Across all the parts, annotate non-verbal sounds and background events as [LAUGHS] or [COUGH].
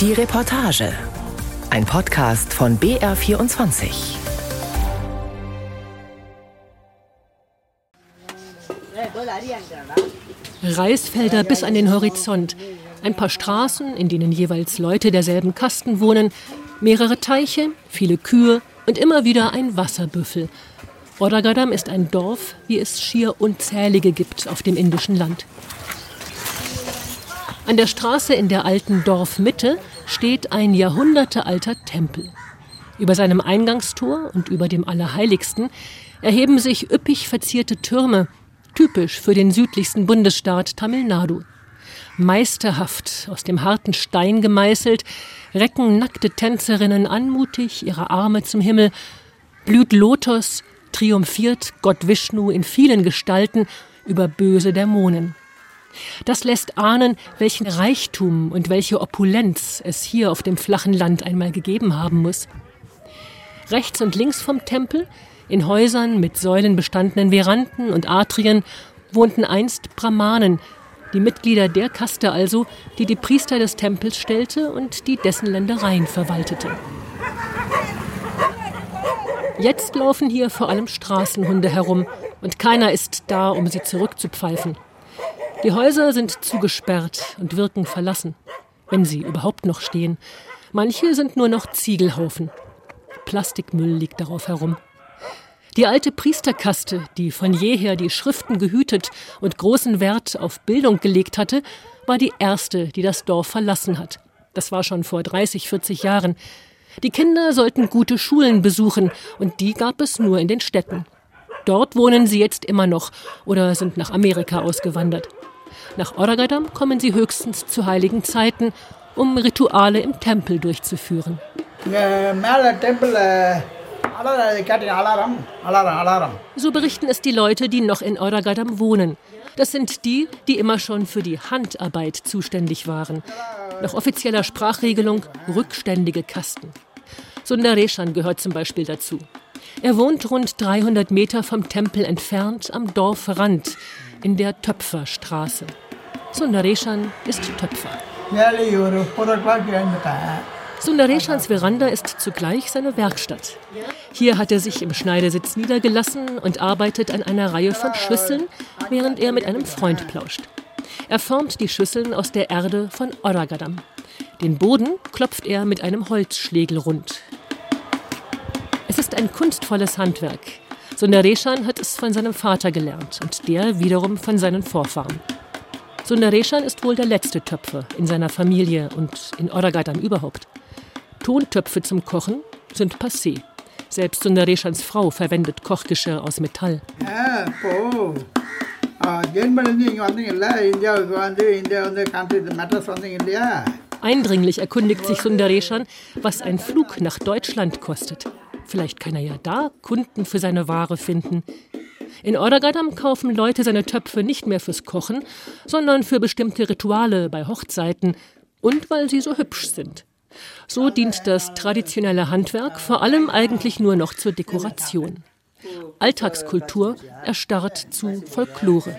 Die Reportage. Ein Podcast von BR24. Reisfelder bis an den Horizont. Ein paar Straßen, in denen jeweils Leute derselben Kasten wohnen. Mehrere Teiche, viele Kühe und immer wieder ein Wasserbüffel. Odagadam ist ein Dorf, wie es schier unzählige gibt auf dem indischen Land. An der Straße in der alten Dorfmitte steht ein jahrhundertealter Tempel. Über seinem Eingangstor und über dem Allerheiligsten erheben sich üppig verzierte Türme, typisch für den südlichsten Bundesstaat Tamil Nadu. Meisterhaft aus dem harten Stein gemeißelt, recken nackte Tänzerinnen anmutig ihre Arme zum Himmel, blüht Lotus, triumphiert Gott Vishnu in vielen Gestalten über böse Dämonen. Das lässt ahnen, welchen Reichtum und welche Opulenz es hier auf dem flachen Land einmal gegeben haben muss. Rechts und links vom Tempel, in Häusern mit säulenbestandenen Veranden und Atrien, wohnten einst Brahmanen, die Mitglieder der Kaste also, die die Priester des Tempels stellte und die dessen Ländereien verwaltete. Jetzt laufen hier vor allem Straßenhunde herum und keiner ist da, um sie zurückzupfeifen. Die Häuser sind zugesperrt und wirken verlassen, wenn sie überhaupt noch stehen. Manche sind nur noch Ziegelhaufen. Plastikmüll liegt darauf herum. Die alte Priesterkaste, die von jeher die Schriften gehütet und großen Wert auf Bildung gelegt hatte, war die erste, die das Dorf verlassen hat. Das war schon vor 30, 40 Jahren. Die Kinder sollten gute Schulen besuchen, und die gab es nur in den Städten. Dort wohnen sie jetzt immer noch oder sind nach Amerika ausgewandert. Nach Oragadam kommen sie höchstens zu heiligen Zeiten, um Rituale im Tempel durchzuführen. So berichten es die Leute, die noch in Oragadam wohnen. Das sind die, die immer schon für die Handarbeit zuständig waren. Nach offizieller Sprachregelung rückständige Kasten. Sundareshan gehört zum Beispiel dazu. Er wohnt rund 300 Meter vom Tempel entfernt am Dorfrand in der Töpferstraße. Sundareshan ist Töpfer. Sundareshans Veranda ist zugleich seine Werkstatt. Hier hat er sich im Schneidesitz niedergelassen und arbeitet an einer Reihe von Schüsseln, während er mit einem Freund plauscht. Er formt die Schüsseln aus der Erde von Oragadam. Den Boden klopft er mit einem Holzschlegel rund. Es ist ein kunstvolles Handwerk. Sundareshan hat es von seinem Vater gelernt und der wiederum von seinen Vorfahren. Sundareshan ist wohl der letzte Töpfer in seiner Familie und in Oragadam überhaupt. Tontöpfe zum Kochen sind passé. Selbst Sundareshans Frau verwendet Kochgeschirr aus Metall. Eindringlich erkundigt sich Sundareshan, was ein Flug nach Deutschland kostet. Vielleicht kann er ja da Kunden für seine Ware finden. In Ordagadam kaufen Leute seine Töpfe nicht mehr fürs Kochen, sondern für bestimmte Rituale bei Hochzeiten und weil sie so hübsch sind. So dient das traditionelle Handwerk vor allem eigentlich nur noch zur Dekoration. Alltagskultur erstarrt zu Folklore.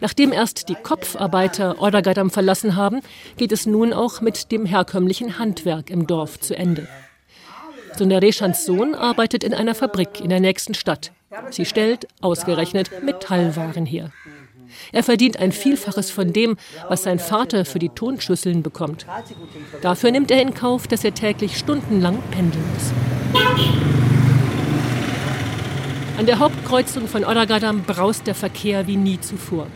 Nachdem erst die Kopfarbeiter Ordagadam verlassen haben, geht es nun auch mit dem herkömmlichen Handwerk im Dorf zu Ende. Sundareshans Sohn arbeitet in einer Fabrik in der nächsten Stadt. Sie stellt ausgerechnet Metallwaren her. Er verdient ein Vielfaches von dem, was sein Vater für die Tonschüsseln bekommt. Dafür nimmt er in Kauf, dass er täglich stundenlang pendeln muss. An der Hauptkreuzung von Odagadam braust der Verkehr wie nie zuvor.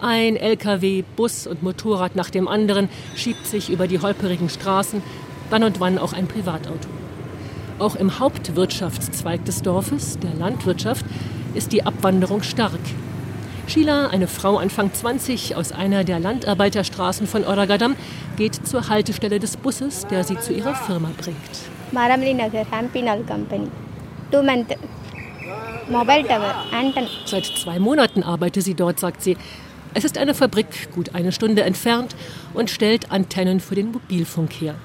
Ein LKW, Bus und Motorrad nach dem anderen schiebt sich über die holperigen Straßen, dann und wann auch ein Privatauto. Auch im Hauptwirtschaftszweig des Dorfes, der Landwirtschaft, ist die Abwanderung stark. Sheila, eine Frau Anfang 20 aus einer der Landarbeiterstraßen von Oragadam, geht zur Haltestelle des Busses, der sie zu ihrer Firma bringt. Seit zwei Monaten arbeite sie dort, sagt sie. Es ist eine Fabrik, gut eine Stunde entfernt, und stellt Antennen für den Mobilfunk her.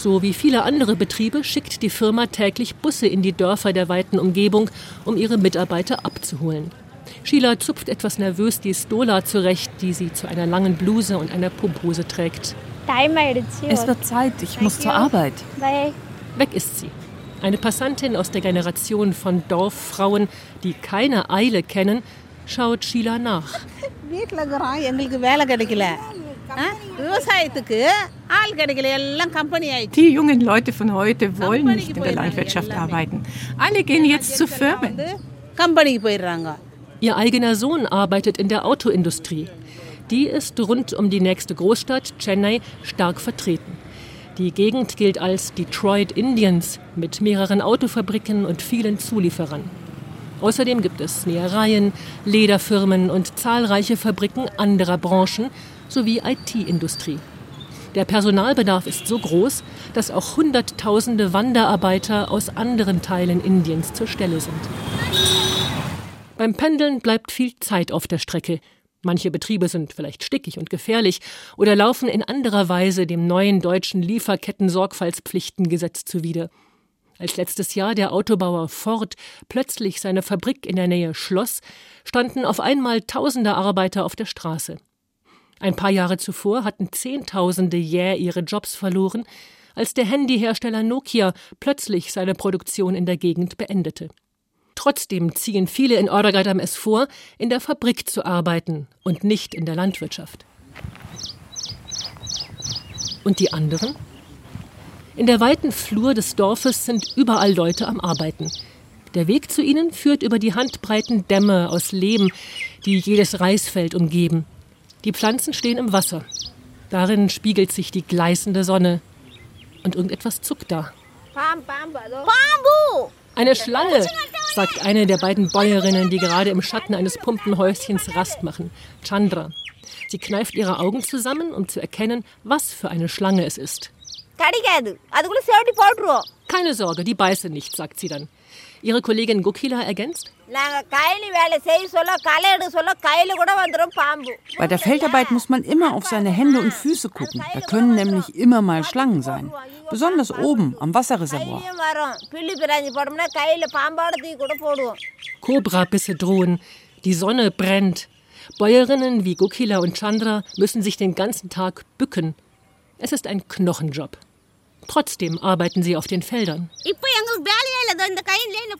So wie viele andere Betriebe schickt die Firma täglich Busse in die Dörfer der weiten Umgebung, um ihre Mitarbeiter abzuholen. Sheila zupft etwas nervös die Stola zurecht, die sie zu einer langen Bluse und einer Pumphose trägt. Es wird Zeit, ich muss zur Arbeit. Weg ist sie. Eine Passantin aus der Generation von Dorffrauen, die keine Eile kennen, schaut Sheila nach. [LAUGHS] Die jungen Leute von heute wollen nicht in der Landwirtschaft arbeiten. Alle gehen jetzt zu Firmen. Ihr eigener Sohn arbeitet in der Autoindustrie. Die ist rund um die nächste Großstadt, Chennai, stark vertreten. Die Gegend gilt als Detroit Indians mit mehreren Autofabriken und vielen Zulieferern. Außerdem gibt es Nähereien, Lederfirmen und zahlreiche Fabriken anderer Branchen sowie IT-Industrie. Der Personalbedarf ist so groß, dass auch Hunderttausende Wanderarbeiter aus anderen Teilen Indiens zur Stelle sind. Beim Pendeln bleibt viel Zeit auf der Strecke. Manche Betriebe sind vielleicht stickig und gefährlich oder laufen in anderer Weise dem neuen deutschen Lieferketten-Sorgfaltspflichtengesetz zuwider. Als letztes Jahr der Autobauer Ford plötzlich seine Fabrik in der Nähe schloss, standen auf einmal tausende Arbeiter auf der Straße. Ein paar Jahre zuvor hatten Zehntausende jäh ihre Jobs verloren, als der Handyhersteller Nokia plötzlich seine Produktion in der Gegend beendete. Trotzdem ziehen viele in Ordagadam es vor, in der Fabrik zu arbeiten und nicht in der Landwirtschaft. Und die anderen? In der weiten Flur des Dorfes sind überall Leute am Arbeiten. Der Weg zu ihnen führt über die handbreiten Dämme aus Lehm, die jedes Reisfeld umgeben. Die Pflanzen stehen im Wasser. Darin spiegelt sich die gleißende Sonne. Und irgendetwas zuckt da. Eine Schlange, sagt eine der beiden Bäuerinnen, die gerade im Schatten eines Pumpenhäuschens Rast machen. Chandra. Sie kneift ihre Augen zusammen, um zu erkennen, was für eine Schlange es ist. Keine Sorge, die beiße nicht, sagt sie dann. Ihre Kollegin Gokila ergänzt. Bei der Feldarbeit muss man immer auf seine Hände und Füße gucken. Da können nämlich immer mal Schlangen sein. Besonders oben am Wasserreservoir. Kobrabisse drohen. Die Sonne brennt. Bäuerinnen wie Gokila und Chandra müssen sich den ganzen Tag bücken. Es ist ein Knochenjob. Trotzdem arbeiten sie auf den Feldern.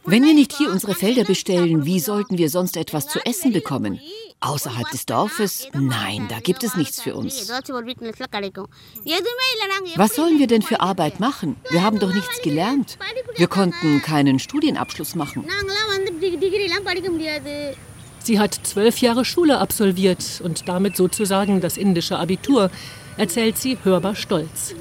Wenn wir nicht hier unsere Felder bestellen, wie sollten wir sonst etwas zu essen bekommen? Außerhalb des Dorfes? Nein, da gibt es nichts für uns. Was sollen wir denn für Arbeit machen? Wir haben doch nichts gelernt. Wir konnten keinen Studienabschluss machen. Sie hat zwölf Jahre Schule absolviert und damit sozusagen das indische Abitur, erzählt sie hörbar stolz.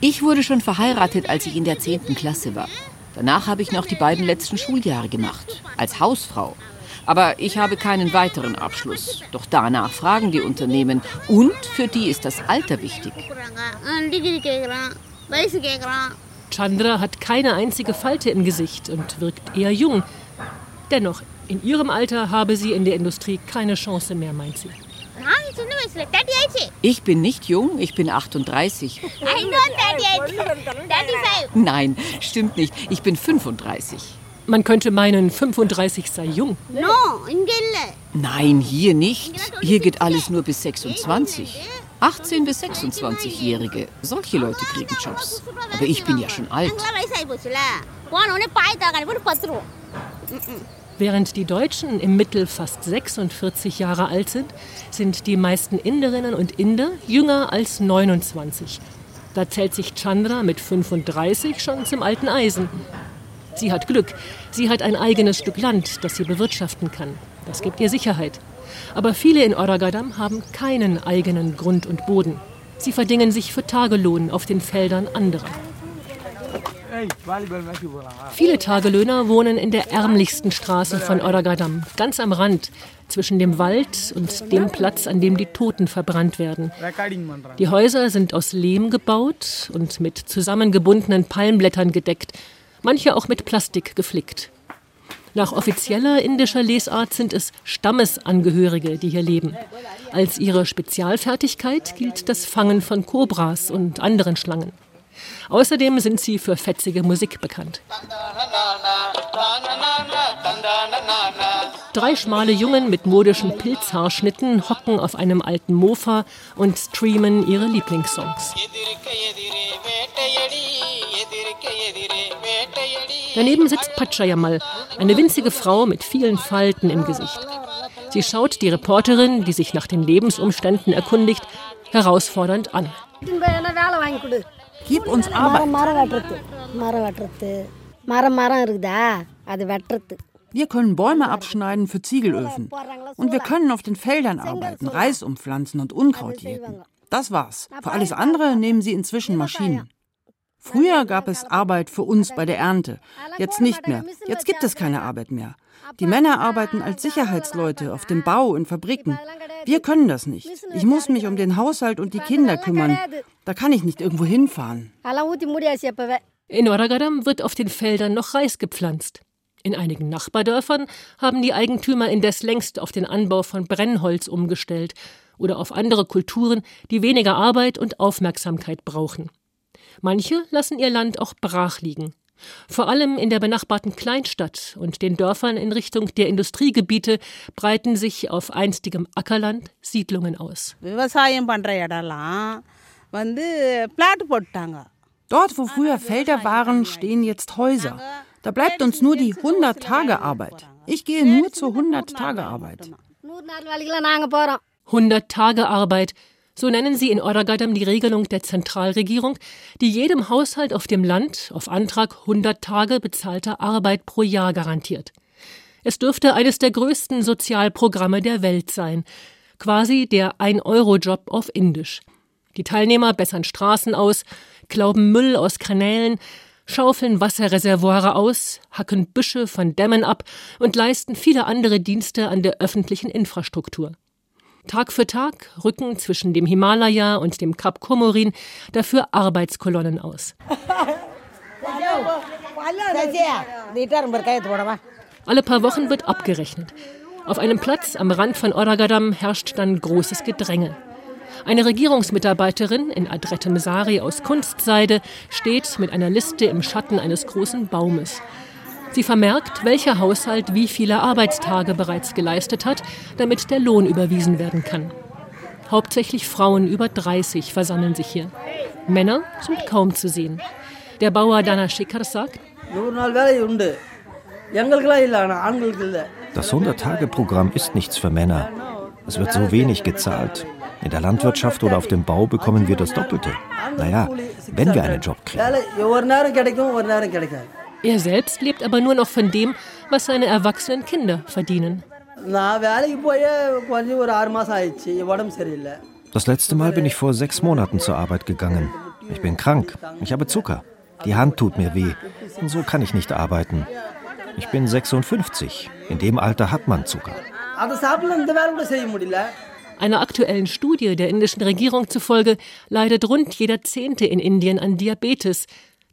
Ich wurde schon verheiratet, als ich in der 10. Klasse war. Danach habe ich noch die beiden letzten Schuljahre gemacht, als Hausfrau. Aber ich habe keinen weiteren Abschluss. Doch danach fragen die Unternehmen. Und für die ist das Alter wichtig. Chandra hat keine einzige Falte im Gesicht und wirkt eher jung. Dennoch, in ihrem Alter habe sie in der Industrie keine Chance mehr, meint sie. Ich bin nicht jung, ich bin 38. Nein, stimmt nicht. Ich bin 35. Man könnte meinen, 35 sei jung. Nein, hier nicht. Hier geht alles nur bis 26. 18 bis 26-Jährige. Solche Leute kriegen Jobs. Aber ich bin ja schon alt. Während die Deutschen im Mittel fast 46 Jahre alt sind, sind die meisten Inderinnen und Inder jünger als 29. Da zählt sich Chandra mit 35 schon zum alten Eisen. Sie hat Glück. Sie hat ein eigenes Stück Land, das sie bewirtschaften kann. Das gibt ihr Sicherheit. Aber viele in Oragadam haben keinen eigenen Grund und Boden. Sie verdingen sich für Tagelohn auf den Feldern anderer. Viele Tagelöhner wohnen in der ärmlichsten Straße von Oragadam, ganz am Rand, zwischen dem Wald und dem Platz, an dem die Toten verbrannt werden. Die Häuser sind aus Lehm gebaut und mit zusammengebundenen Palmblättern gedeckt, manche auch mit Plastik geflickt. Nach offizieller indischer Lesart sind es Stammesangehörige, die hier leben. Als ihre Spezialfertigkeit gilt das Fangen von Kobras und anderen Schlangen. Außerdem sind sie für fetzige Musik bekannt. Drei schmale Jungen mit modischen Pilzhaarschnitten hocken auf einem alten Mofa und streamen ihre Lieblingssongs. Daneben sitzt Pachayamal, eine winzige Frau mit vielen Falten im Gesicht. Sie schaut die Reporterin, die sich nach den Lebensumständen erkundigt, herausfordernd an. Gib uns Arbeit. Wir können Bäume abschneiden für Ziegelöfen. Und wir können auf den Feldern arbeiten, Reis umpflanzen und Unkraut jäten. Das war's. Für alles andere nehmen sie inzwischen Maschinen. Früher gab es Arbeit für uns bei der Ernte. Jetzt nicht mehr. Jetzt gibt es keine Arbeit mehr. Die Männer arbeiten als Sicherheitsleute auf dem Bau in Fabriken. Wir können das nicht. Ich muss mich um den Haushalt und die Kinder kümmern. Da kann ich nicht irgendwo hinfahren. In Oragadam wird auf den Feldern noch Reis gepflanzt. In einigen Nachbardörfern haben die Eigentümer indes längst auf den Anbau von Brennholz umgestellt oder auf andere Kulturen, die weniger Arbeit und Aufmerksamkeit brauchen. Manche lassen ihr Land auch brach liegen. Vor allem in der benachbarten Kleinstadt und den Dörfern in Richtung der Industriegebiete breiten sich auf einstigem Ackerland Siedlungen aus. Dort, wo früher Felder waren, stehen jetzt Häuser. Da bleibt uns nur die 100-Tage-Arbeit. Ich gehe nur zur 100-Tage-Arbeit. 100 Tage Arbeit, so nennen sie in Oragadam die Regelung der Zentralregierung, die jedem Haushalt auf dem Land auf Antrag 100 Tage bezahlter Arbeit pro Jahr garantiert. Es dürfte eines der größten Sozialprogramme der Welt sein, quasi der Ein-Euro-Job auf Indisch. Die Teilnehmer bessern Straßen aus, klauben Müll aus Kanälen, schaufeln Wasserreservoire aus, hacken Büsche von Dämmen ab und leisten viele andere Dienste an der öffentlichen Infrastruktur. Tag für Tag rücken zwischen dem Himalaya und dem Kap Komorin dafür Arbeitskolonnen aus. Alle paar Wochen wird abgerechnet. Auf einem Platz am Rand von Oragadam herrscht dann großes Gedränge. Eine Regierungsmitarbeiterin in adrettem Sari aus Kunstseide steht mit einer Liste im Schatten eines großen Baumes. Sie vermerkt, welcher Haushalt wie viele Arbeitstage bereits geleistet hat, damit der Lohn überwiesen werden kann. Hauptsächlich Frauen über 30 versammeln sich hier. Männer sind kaum zu sehen. Der Bauer Dana Shikar sagt, das 100-Tage-Programm ist nichts für Männer. Es wird so wenig gezahlt. In der Landwirtschaft oder auf dem Bau bekommen wir das Doppelte. Naja, wenn wir einen Job kriegen. Er selbst lebt aber nur noch von dem, was seine erwachsenen Kinder verdienen. Das letzte Mal bin ich vor sechs Monaten zur Arbeit gegangen. Ich bin krank. Ich habe Zucker. Die Hand tut mir weh. Und so kann ich nicht arbeiten. Ich bin 56. In dem Alter hat man Zucker. Einer aktuellen Studie der indischen Regierung zufolge leidet rund jeder Zehnte in Indien an Diabetes.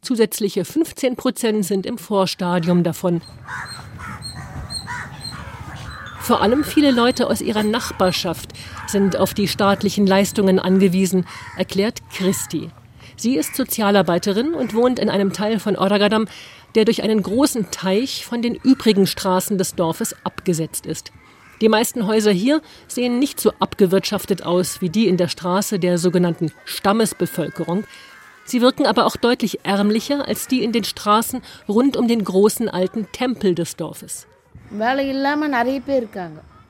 Zusätzliche 15 Prozent sind im Vorstadium davon. Vor allem viele Leute aus ihrer Nachbarschaft sind auf die staatlichen Leistungen angewiesen, erklärt Christi. Sie ist Sozialarbeiterin und wohnt in einem Teil von Oragadam, der durch einen großen Teich von den übrigen Straßen des Dorfes abgesetzt ist. Die meisten Häuser hier sehen nicht so abgewirtschaftet aus wie die in der Straße der sogenannten Stammesbevölkerung, Sie wirken aber auch deutlich ärmlicher als die in den Straßen rund um den großen alten Tempel des Dorfes.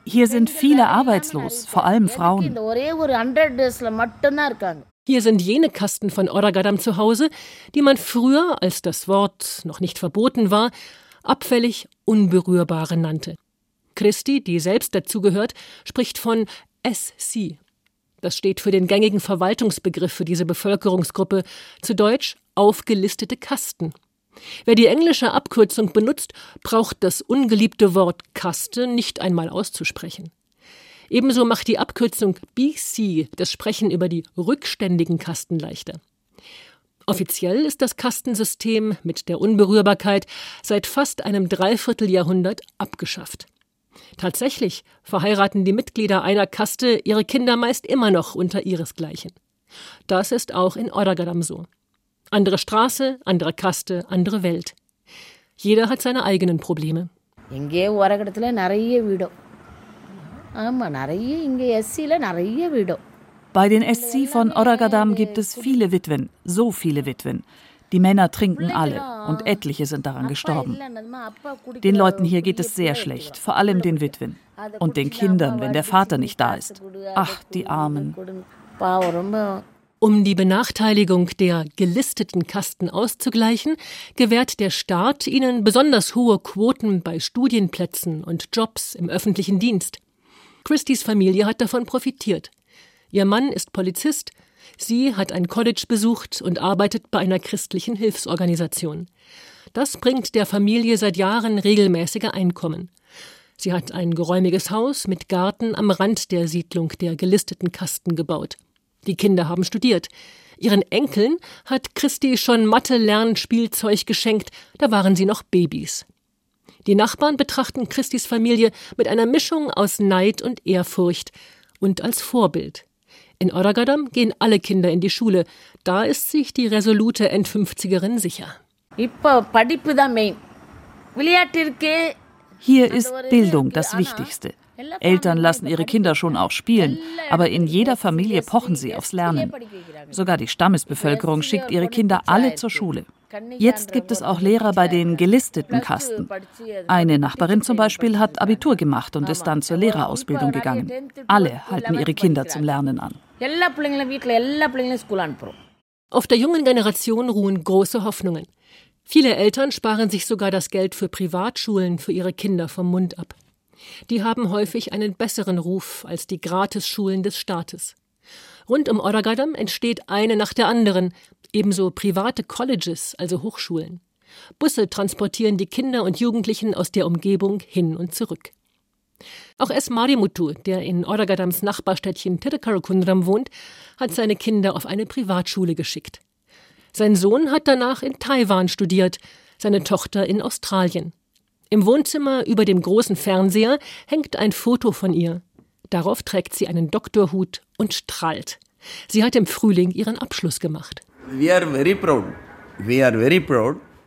Hier sind viele arbeitslos, vor allem Frauen. Hier sind jene Kasten von Oragadam zu Hause, die man früher, als das Wort noch nicht verboten war, abfällig Unberührbare nannte. Christi, die selbst dazugehört, spricht von SC, das steht für den gängigen Verwaltungsbegriff für diese Bevölkerungsgruppe, zu Deutsch aufgelistete Kasten. Wer die englische Abkürzung benutzt, braucht das ungeliebte Wort Kaste nicht einmal auszusprechen. Ebenso macht die Abkürzung BC das Sprechen über die rückständigen Kasten leichter. Offiziell ist das Kastensystem mit der Unberührbarkeit seit fast einem Dreivierteljahrhundert abgeschafft. Tatsächlich verheiraten die Mitglieder einer Kaste ihre Kinder meist immer noch unter ihresgleichen. Das ist auch in Oragadam so. Andere Straße, andere Kaste, andere Welt. Jeder hat seine eigenen Probleme. இங்கே உரகடத்தில் நிறைய வீடும் ஆமாம் நிறைய இங்கே எஸ்சியில் நிறைய வீடும் Bei den SC von Oragadam gibt es viele Witwen, so viele Witwen. Die Männer trinken alle und etliche sind daran gestorben. Den Leuten hier geht es sehr schlecht, vor allem den Witwen und den Kindern, wenn der Vater nicht da ist. Ach, die Armen. Um die Benachteiligung der gelisteten Kasten auszugleichen, gewährt der Staat ihnen besonders hohe Quoten bei Studienplätzen und Jobs im öffentlichen Dienst. Christys Familie hat davon profitiert. Ihr Mann ist Polizist, sie hat ein College besucht und arbeitet bei einer christlichen Hilfsorganisation. Das bringt der Familie seit Jahren regelmäßige Einkommen. Sie hat ein geräumiges Haus mit Garten am Rand der Siedlung der gelisteten Kasten gebaut. Die Kinder haben studiert. Ihren Enkeln hat Christi schon Mathe-Lernspielzeug geschenkt, da waren sie noch Babys. Die Nachbarn betrachten Christis Familie mit einer Mischung aus Neid und Ehrfurcht und als Vorbild. In Oragadam gehen alle Kinder in die Schule. Da ist sich die resolute Endfünfzigerin sicher. Hier ist Bildung das Wichtigste. Eltern lassen ihre Kinder schon auch spielen, aber in jeder Familie pochen sie aufs Lernen. Sogar die Stammesbevölkerung schickt ihre Kinder alle zur Schule. Jetzt gibt es auch Lehrer bei den gelisteten Kasten. Eine Nachbarin zum Beispiel hat Abitur gemacht und ist dann zur Lehrerausbildung gegangen. Alle halten ihre Kinder zum Lernen an. Auf der jungen Generation ruhen große Hoffnungen. Viele Eltern sparen sich sogar das Geld für Privatschulen für ihre Kinder vom Mund ab. Die haben häufig einen besseren Ruf als die Gratisschulen des Staates. Rund um Oragadam entsteht eine nach der anderen, ebenso private Colleges, also Hochschulen. Busse transportieren die Kinder und Jugendlichen aus der Umgebung hin und zurück. Auch S. Marimutu, der in Oragadams Nachbarstädtchen Tirukarakunram wohnt, hat seine Kinder auf eine Privatschule geschickt. Sein Sohn hat danach in Taiwan studiert, seine Tochter in Australien. Im Wohnzimmer über dem großen Fernseher hängt ein Foto von ihr. Darauf trägt sie einen Doktorhut und strahlt. Sie hat im Frühling ihren Abschluss gemacht.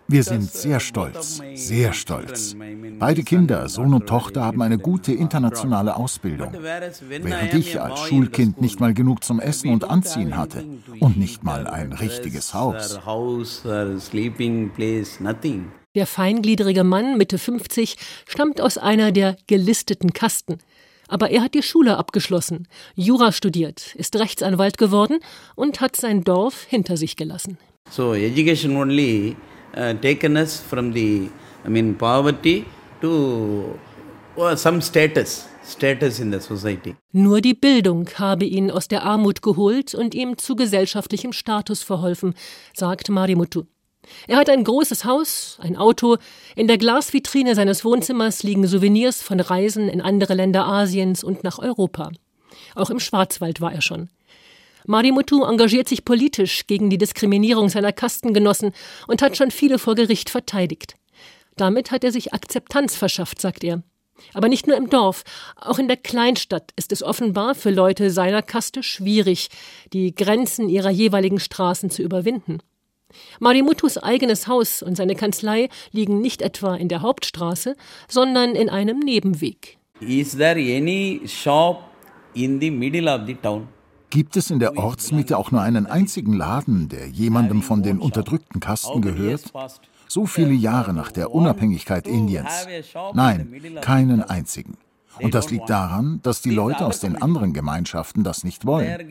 Wir sind sehr stolz, sehr stolz. Beide Kinder, Sohn und Tochter, haben eine gute internationale Ausbildung. Während ich als Schulkind nicht mal genug zum Essen und Anziehen hatte und nicht mal ein richtiges Haus. Der feingliedrige Mann, Mitte 50, stammt aus einer der gelisteten Kasten. Aber er hat die Schule abgeschlossen, Jura studiert, ist Rechtsanwalt geworden und hat sein Dorf hinter sich gelassen. So education only uh, taken us from the, I mean, poverty to uh, some status. Status in the society. Nur die Bildung habe ihn aus der Armut geholt und ihm zu gesellschaftlichem Status verholfen, sagt Marimutu. Er hat ein großes Haus, ein Auto, in der Glasvitrine seines Wohnzimmers liegen Souvenirs von Reisen in andere Länder Asiens und nach Europa. Auch im Schwarzwald war er schon. Marimutu engagiert sich politisch gegen die Diskriminierung seiner Kastengenossen und hat schon viele vor Gericht verteidigt. Damit hat er sich Akzeptanz verschafft, sagt er. Aber nicht nur im Dorf, auch in der Kleinstadt ist es offenbar für Leute seiner Kaste schwierig, die Grenzen ihrer jeweiligen Straßen zu überwinden. Marimutus eigenes Haus und seine Kanzlei liegen nicht etwa in der Hauptstraße, sondern in einem Nebenweg. Is there any shop in the middle of the town? Gibt es in der Ortsmitte auch nur einen einzigen Laden, der jemandem von den unterdrückten Kasten gehört? So viele Jahre nach der Unabhängigkeit Indiens. Nein, keinen einzigen. Und das liegt daran, dass die Leute aus den anderen Gemeinschaften das nicht wollen.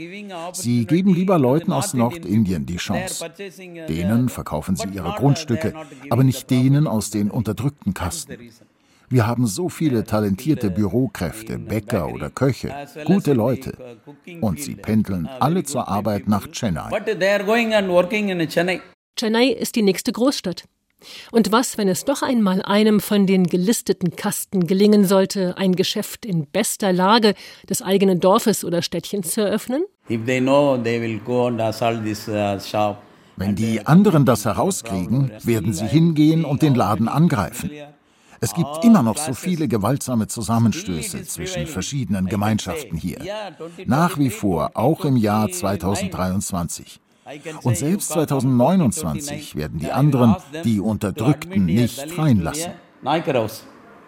Sie geben lieber Leuten aus Nordindien die Chance. Denen verkaufen sie ihre Grundstücke, aber nicht denen aus den unterdrückten Kasten. Wir haben so viele talentierte Bürokräfte, Bäcker oder Köche, gute Leute. Und sie pendeln alle zur Arbeit nach Chennai. Chennai ist die nächste Großstadt. Und was, wenn es doch einmal einem von den gelisteten Kasten gelingen sollte, ein Geschäft in bester Lage des eigenen Dorfes oder Städtchens zu eröffnen? Uh, Wenn die anderen das herauskriegen, werden sie hingehen und den Laden angreifen. Es gibt immer noch so viele gewaltsame Zusammenstöße zwischen verschiedenen Gemeinschaften hier. Nach wie vor, auch im Jahr 2023. Und selbst 2029 werden die anderen die Unterdrückten nicht freien lassen.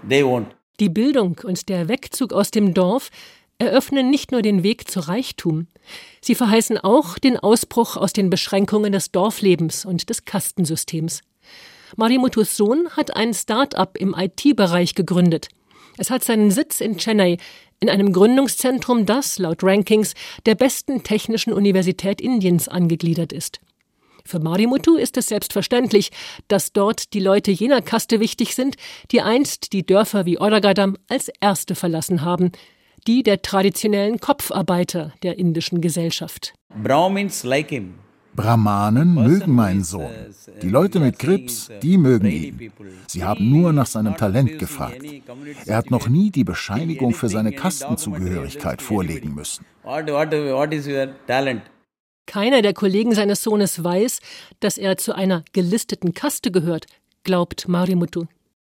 they won't. Die Bildung und der Wegzug aus dem Dorf eröffnen nicht nur den Weg zu Reichtum, sie verheißen auch den Ausbruch aus den Beschränkungen des Dorflebens und des Kastensystems. Marimutus Sohn hat ein Start-up im IT-Bereich gegründet. Es hat seinen Sitz in Chennai, in einem Gründungszentrum, das laut Rankings der besten technischen Universität Indiens angegliedert ist. Für Marimutu ist es selbstverständlich, dass dort die Leute jener Kaste wichtig sind, die einst die Dörfer wie Oragadam als erste verlassen haben, die der traditionellen Kopfarbeiter der indischen Gesellschaft. Brahmins like him. Brahmanen mögen meinen Sohn. Die Leute mit Krebs, die mögen ihn. Sie haben nur nach seinem Talent gefragt. Er hat noch nie die Bescheinigung für seine Kastenzugehörigkeit vorlegen müssen. Keiner der Kollegen seines Sohnes weiß, dass er zu einer gelisteten Kaste gehört, glaubt Marimutu.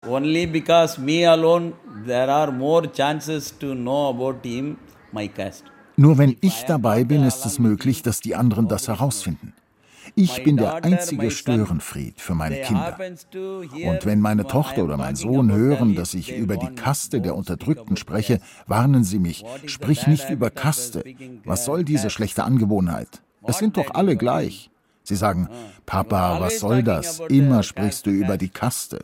Only because me alone, there are more chances to know about him, my caste. Nur wenn ich dabei bin, ist es möglich, dass die anderen das herausfinden. Ich bin der einzige Störenfried für meine Kinder. Und wenn meine Tochter oder mein Sohn hören, dass ich über die Kaste der Unterdrückten spreche, warnen sie mich, sprich nicht über Kaste. Was soll diese schlechte Angewohnheit? Es sind doch alle gleich. Sie sagen, Papa, was soll das? Immer sprichst du über die Kaste.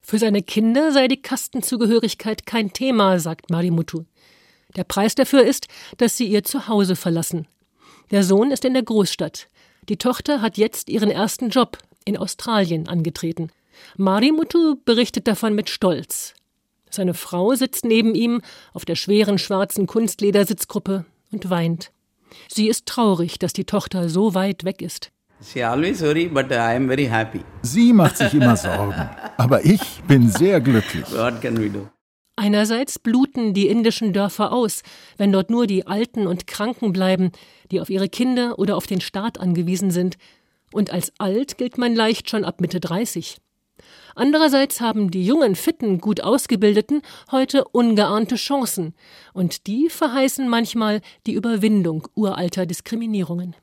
Für seine Kinder sei die Kastenzugehörigkeit kein Thema, sagt Marimutu. Der Preis dafür ist, dass sie ihr Zuhause verlassen. Der Sohn ist in der Großstadt. Die Tochter hat jetzt ihren ersten Job in Australien angetreten. Marimutu berichtet davon mit Stolz. Seine Frau sitzt neben ihm auf der schweren schwarzen Kunstledersitzgruppe und weint. Sie ist traurig, dass die Tochter so weit weg ist. Sie macht sich immer Sorgen, aber ich bin sehr glücklich. What can we do? Einerseits bluten die indischen Dörfer aus, wenn dort nur die Alten und Kranken bleiben, die auf ihre Kinder oder auf den Staat angewiesen sind, und als alt gilt man leicht schon ab Mitte 30. Andererseits haben die jungen, fitten, gut ausgebildeten heute ungeahnte Chancen, und die verheißen manchmal die Überwindung uralter Diskriminierungen.